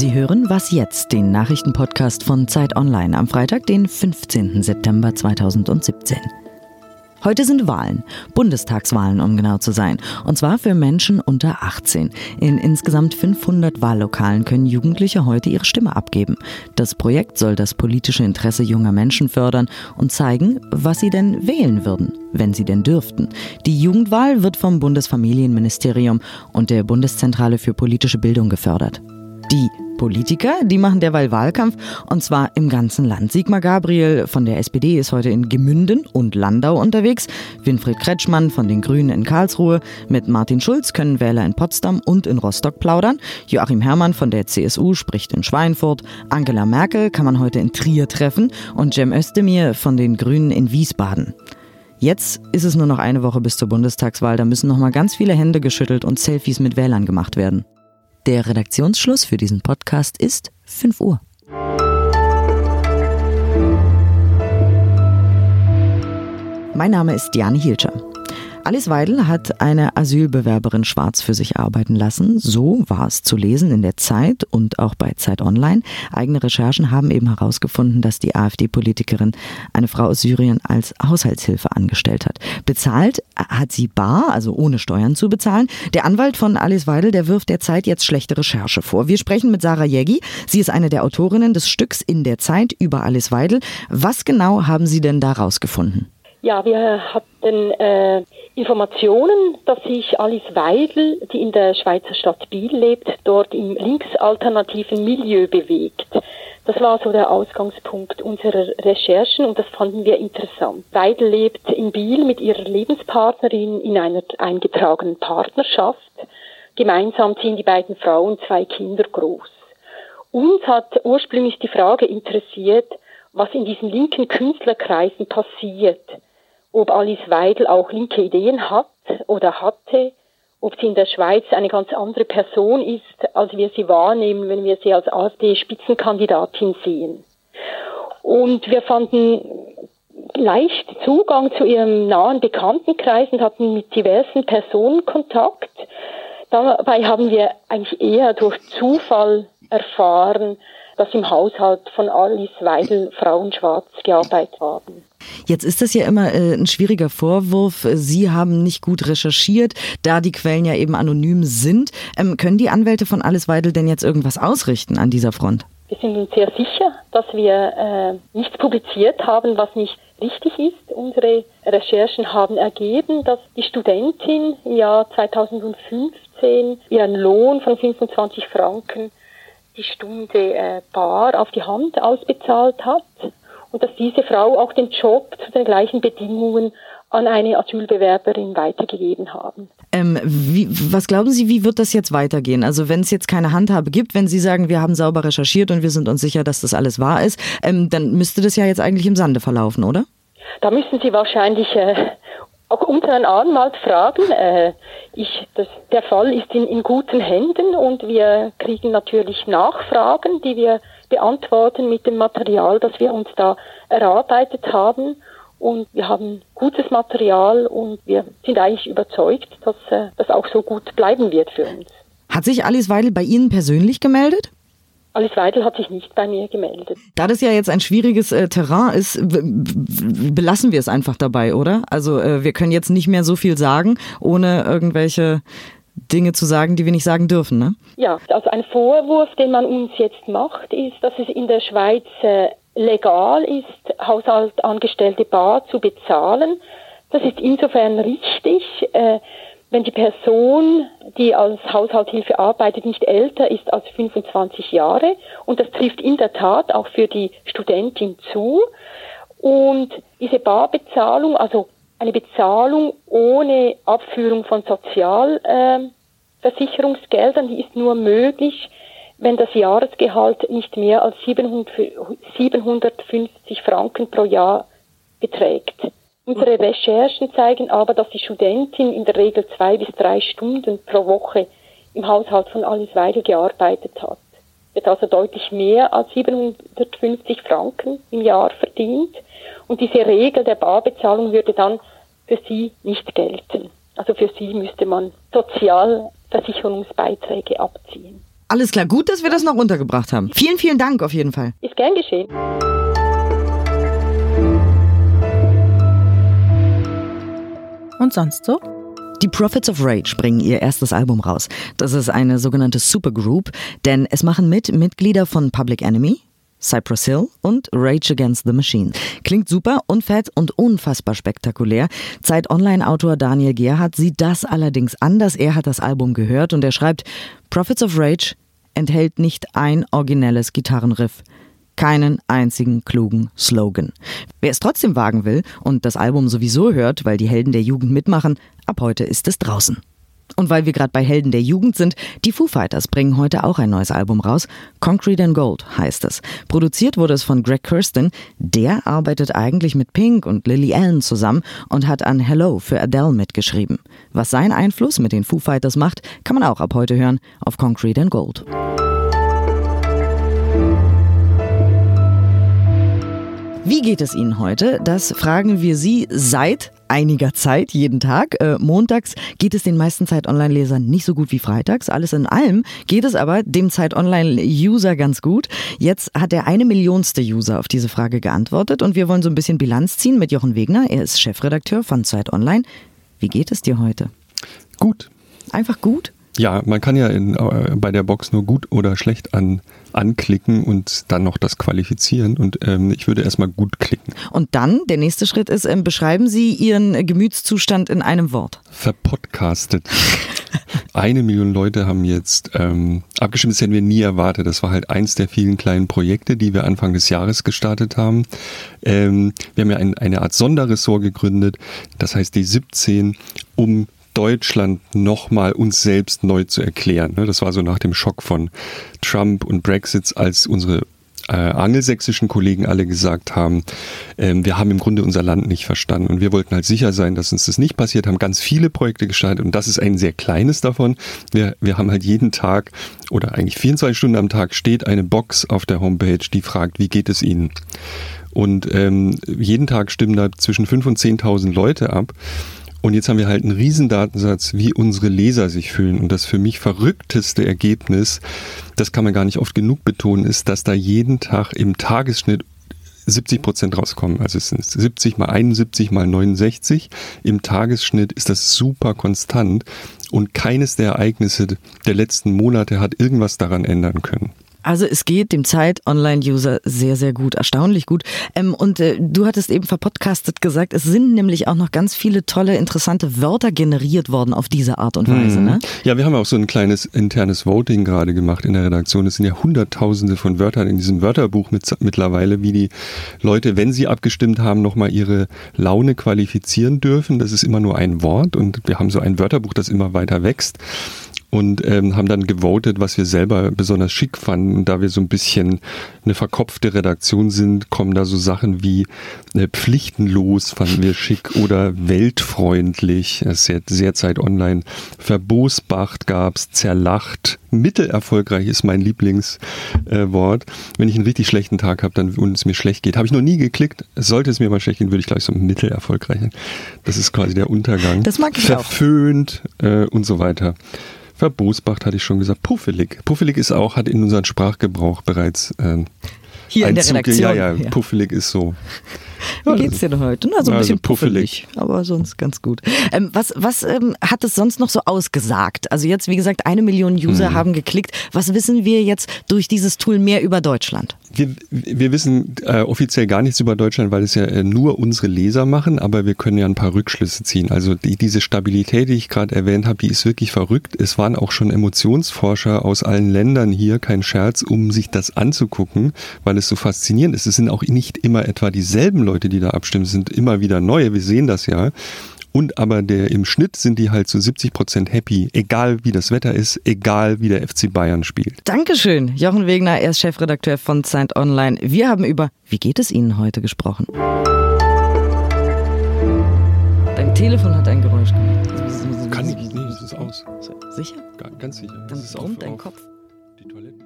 Sie hören Was jetzt, den Nachrichtenpodcast von Zeit Online am Freitag, den 15. September 2017. Heute sind Wahlen, Bundestagswahlen, um genau zu sein. Und zwar für Menschen unter 18. In insgesamt 500 Wahllokalen können Jugendliche heute ihre Stimme abgeben. Das Projekt soll das politische Interesse junger Menschen fördern und zeigen, was sie denn wählen würden, wenn sie denn dürften. Die Jugendwahl wird vom Bundesfamilienministerium und der Bundeszentrale für politische Bildung gefördert. Die Politiker, die machen derweil Wahlkampf und zwar im ganzen Land. Sigmar Gabriel von der SPD ist heute in Gemünden und Landau unterwegs. Winfried Kretschmann von den Grünen in Karlsruhe. Mit Martin Schulz können Wähler in Potsdam und in Rostock plaudern. Joachim Herrmann von der CSU spricht in Schweinfurt. Angela Merkel kann man heute in Trier treffen und Cem Özdemir von den Grünen in Wiesbaden. Jetzt ist es nur noch eine Woche bis zur Bundestagswahl. Da müssen noch mal ganz viele Hände geschüttelt und Selfies mit Wählern gemacht werden. Der Redaktionsschluss für diesen Podcast ist 5 Uhr. Mein Name ist Diane Hielscher. Alice Weidel hat eine Asylbewerberin schwarz für sich arbeiten lassen. So war es zu lesen in der Zeit und auch bei Zeit Online. Eigene Recherchen haben eben herausgefunden, dass die AfD-Politikerin eine Frau aus Syrien als Haushaltshilfe angestellt hat. Bezahlt hat sie bar, also ohne Steuern zu bezahlen. Der Anwalt von Alice Weidel, der wirft der Zeit jetzt schlechte Recherche vor. Wir sprechen mit Sarah Jägi. Sie ist eine der Autorinnen des Stücks in der Zeit über Alice Weidel. Was genau haben Sie denn da rausgefunden? Ja, wir hatten äh, Informationen, dass sich Alice Weidel, die in der Schweizer Stadt Biel lebt, dort im linksalternativen Milieu bewegt. Das war so der Ausgangspunkt unserer Recherchen und das fanden wir interessant. Weidel lebt in Biel mit ihrer Lebenspartnerin in einer eingetragenen Partnerschaft. Gemeinsam ziehen die beiden Frauen zwei Kinder groß. Uns hat ursprünglich die Frage interessiert, was in diesen linken Künstlerkreisen passiert ob Alice Weidel auch linke Ideen hat oder hatte, ob sie in der Schweiz eine ganz andere Person ist, als wir sie wahrnehmen, wenn wir sie als AfD-Spitzenkandidatin sehen. Und wir fanden leicht Zugang zu ihrem nahen Bekanntenkreis und hatten mit diversen Personen Kontakt. Dabei haben wir eigentlich eher durch Zufall erfahren, dass im Haushalt von Alice Weidel Frauen schwarz gearbeitet haben. Jetzt ist das ja immer äh, ein schwieriger Vorwurf. Sie haben nicht gut recherchiert, da die Quellen ja eben anonym sind. Ähm, können die Anwälte von Alice Weidel denn jetzt irgendwas ausrichten an dieser Front? Wir sind uns sehr sicher, dass wir äh, nichts publiziert haben, was nicht richtig ist. Unsere Recherchen haben ergeben, dass die Studentin im Jahr 2015 ihren Lohn von 25 Franken die Stunde äh, bar auf die Hand ausbezahlt hat und dass diese Frau auch den Job zu den gleichen Bedingungen an eine Asylbewerberin weitergegeben haben. Ähm, wie, was glauben Sie, wie wird das jetzt weitergehen? Also wenn es jetzt keine Handhabe gibt, wenn Sie sagen, wir haben sauber recherchiert und wir sind uns sicher, dass das alles wahr ist, ähm, dann müsste das ja jetzt eigentlich im Sande verlaufen, oder? Da müssen Sie wahrscheinlich äh, auch unseren Anwalt fragen. Äh, ich, das, der Fall ist in, in guten Händen und wir kriegen natürlich Nachfragen, die wir beantworten mit dem Material, das wir uns da erarbeitet haben. Und wir haben gutes Material und wir sind eigentlich überzeugt, dass äh, das auch so gut bleiben wird für uns. Hat sich Alice Weidel bei Ihnen persönlich gemeldet? Alice Weidel hat sich nicht bei mir gemeldet. Da das ja jetzt ein schwieriges äh, Terrain ist, belassen wir es einfach dabei, oder? Also äh, wir können jetzt nicht mehr so viel sagen, ohne irgendwelche Dinge zu sagen, die wir nicht sagen dürfen, ne? Ja, also ein Vorwurf, den man uns jetzt macht, ist, dass es in der Schweiz äh, legal ist, Haushaltangestellte bar zu bezahlen. Das ist insofern richtig. Äh, wenn die Person, die als Haushaltshilfe arbeitet, nicht älter ist als 25 Jahre. Und das trifft in der Tat auch für die Studentin zu. Und diese Barbezahlung, also eine Bezahlung ohne Abführung von Sozialversicherungsgeldern, die ist nur möglich, wenn das Jahresgehalt nicht mehr als 750 Franken pro Jahr beträgt. Unsere Recherchen zeigen aber, dass die Studentin in der Regel zwei bis drei Stunden pro Woche im Haushalt von Alice Weidel gearbeitet hat. Wird also deutlich mehr als 750 Franken im Jahr verdient. Und diese Regel der Barbezahlung würde dann für sie nicht gelten. Also für sie müsste man Sozialversicherungsbeiträge abziehen. Alles klar, gut, dass wir das noch untergebracht haben. Vielen, vielen Dank auf jeden Fall. Ist gern geschehen. Und sonst so? Die Prophets of Rage bringen ihr erstes Album raus. Das ist eine sogenannte Supergroup, denn es machen mit Mitglieder von Public Enemy, Cypress Hill und Rage Against the Machine. Klingt super, unfett und unfassbar spektakulär. Zeit Online-Autor Daniel Gerhardt sieht das allerdings anders. Er hat das Album gehört und er schreibt, Prophets of Rage enthält nicht ein originelles Gitarrenriff keinen einzigen klugen Slogan. Wer es trotzdem wagen will und das Album sowieso hört, weil die Helden der Jugend mitmachen, ab heute ist es draußen. Und weil wir gerade bei Helden der Jugend sind, die Foo Fighters bringen heute auch ein neues Album raus. Concrete and Gold heißt es. Produziert wurde es von Greg Kirsten. Der arbeitet eigentlich mit Pink und Lily Allen zusammen und hat an Hello für Adele mitgeschrieben. Was sein Einfluss mit den Foo Fighters macht, kann man auch ab heute hören auf Concrete and Gold. Wie geht es Ihnen heute? Das fragen wir Sie seit einiger Zeit, jeden Tag. Äh, montags geht es den meisten Zeit-Online-Lesern nicht so gut wie freitags. Alles in allem geht es aber dem Zeit-Online-User ganz gut. Jetzt hat der eine Millionste User auf diese Frage geantwortet und wir wollen so ein bisschen Bilanz ziehen mit Jochen Wegner. Er ist Chefredakteur von Zeit Online. Wie geht es dir heute? Gut. Einfach gut? Ja, man kann ja in, äh, bei der Box nur gut oder schlecht an, anklicken und dann noch das qualifizieren. Und ähm, ich würde erstmal gut klicken. Und dann, der nächste Schritt ist, ähm, beschreiben Sie Ihren Gemütszustand in einem Wort. Verpodcastet. Eine Million Leute haben jetzt ähm, abgestimmt, das hätten wir nie erwartet. Das war halt eins der vielen kleinen Projekte, die wir Anfang des Jahres gestartet haben. Ähm, wir haben ja ein, eine Art Sonderressort gegründet, das heißt die 17, um Deutschland nochmal uns selbst neu zu erklären. Ne? Das war so nach dem Schock von Trump und Brexit, als unsere äh, angelsächsischen Kollegen alle gesagt haben, ähm, wir haben im Grunde unser Land nicht verstanden und wir wollten halt sicher sein, dass uns das nicht passiert, haben ganz viele Projekte gestartet und das ist ein sehr kleines davon. Wir, wir haben halt jeden Tag oder eigentlich 24 Stunden am Tag steht eine Box auf der Homepage, die fragt, wie geht es Ihnen? Und ähm, jeden Tag stimmen da zwischen 5.000 und 10.000 Leute ab. Und jetzt haben wir halt einen riesen Datensatz, wie unsere Leser sich fühlen. Und das für mich verrückteste Ergebnis, das kann man gar nicht oft genug betonen, ist, dass da jeden Tag im Tagesschnitt 70 Prozent rauskommen. Also es sind 70 mal 71 mal 69. Im Tagesschnitt ist das super konstant und keines der Ereignisse der letzten Monate hat irgendwas daran ändern können. Also es geht dem Zeit-Online-User sehr, sehr gut, erstaunlich gut. Ähm, und äh, du hattest eben verpodcastet gesagt, es sind nämlich auch noch ganz viele tolle, interessante Wörter generiert worden auf diese Art und Weise. Mhm. Ne? Ja, wir haben auch so ein kleines internes Voting gerade gemacht in der Redaktion. Es sind ja hunderttausende von Wörtern in diesem Wörterbuch mit, mittlerweile, wie die Leute, wenn sie abgestimmt haben, nochmal ihre Laune qualifizieren dürfen. Das ist immer nur ein Wort und wir haben so ein Wörterbuch, das immer weiter wächst und ähm, haben dann gewotet, was wir selber besonders schick fanden. Und da wir so ein bisschen eine verkopfte Redaktion sind, kommen da so Sachen wie äh, pflichtenlos fanden wir schick oder weltfreundlich, das ist sehr, sehr Zeit online, verbosbacht gab's, zerlacht, mittelerfolgreich ist mein Lieblingswort. Äh, Wenn ich einen richtig schlechten Tag habe dann und es mir schlecht geht, habe ich noch nie geklickt. Sollte es mir mal schlecht gehen, würde ich gleich so mittelerfolgreich. Das ist quasi der Untergang. Das mag ich Verföhnt auch. Äh, und so weiter. Verbosbacht hatte ich schon gesagt. Puffelig. Puffelig ist auch, hat in unseren Sprachgebrauch bereits äh, hier in der Redaktion. Ja, ja, ja, puffelig ist so. Wie geht's dir denn heute? Na, so ein also bisschen puffelig, puffelig, aber sonst ganz gut. Ähm, was was ähm, hat es sonst noch so ausgesagt? Also jetzt, wie gesagt, eine Million User hm. haben geklickt. Was wissen wir jetzt durch dieses Tool mehr über Deutschland? Wir, wir wissen äh, offiziell gar nichts über Deutschland, weil es ja äh, nur unsere Leser machen, aber wir können ja ein paar Rückschlüsse ziehen. Also die, diese Stabilität, die ich gerade erwähnt habe, die ist wirklich verrückt. Es waren auch schon Emotionsforscher aus allen Ländern hier, kein Scherz, um sich das anzugucken, weil es so faszinierend ist. Es sind auch nicht immer etwa dieselben Leute, die da abstimmen, sind immer wieder neue. Wir sehen das ja. Und aber der im Schnitt sind die halt zu so 70 Prozent happy, egal wie das Wetter ist, egal wie der FC Bayern spielt. Dankeschön, Jochen Wegner, er ist Chefredakteur von Zeit Online. Wir haben über Wie geht es Ihnen heute gesprochen. Dein Telefon hat ein Geräusch gemacht. Kann ich, nee, es ist aus. Sicher? Ganz sicher. Dann brummt dein Kopf. Die Toilette.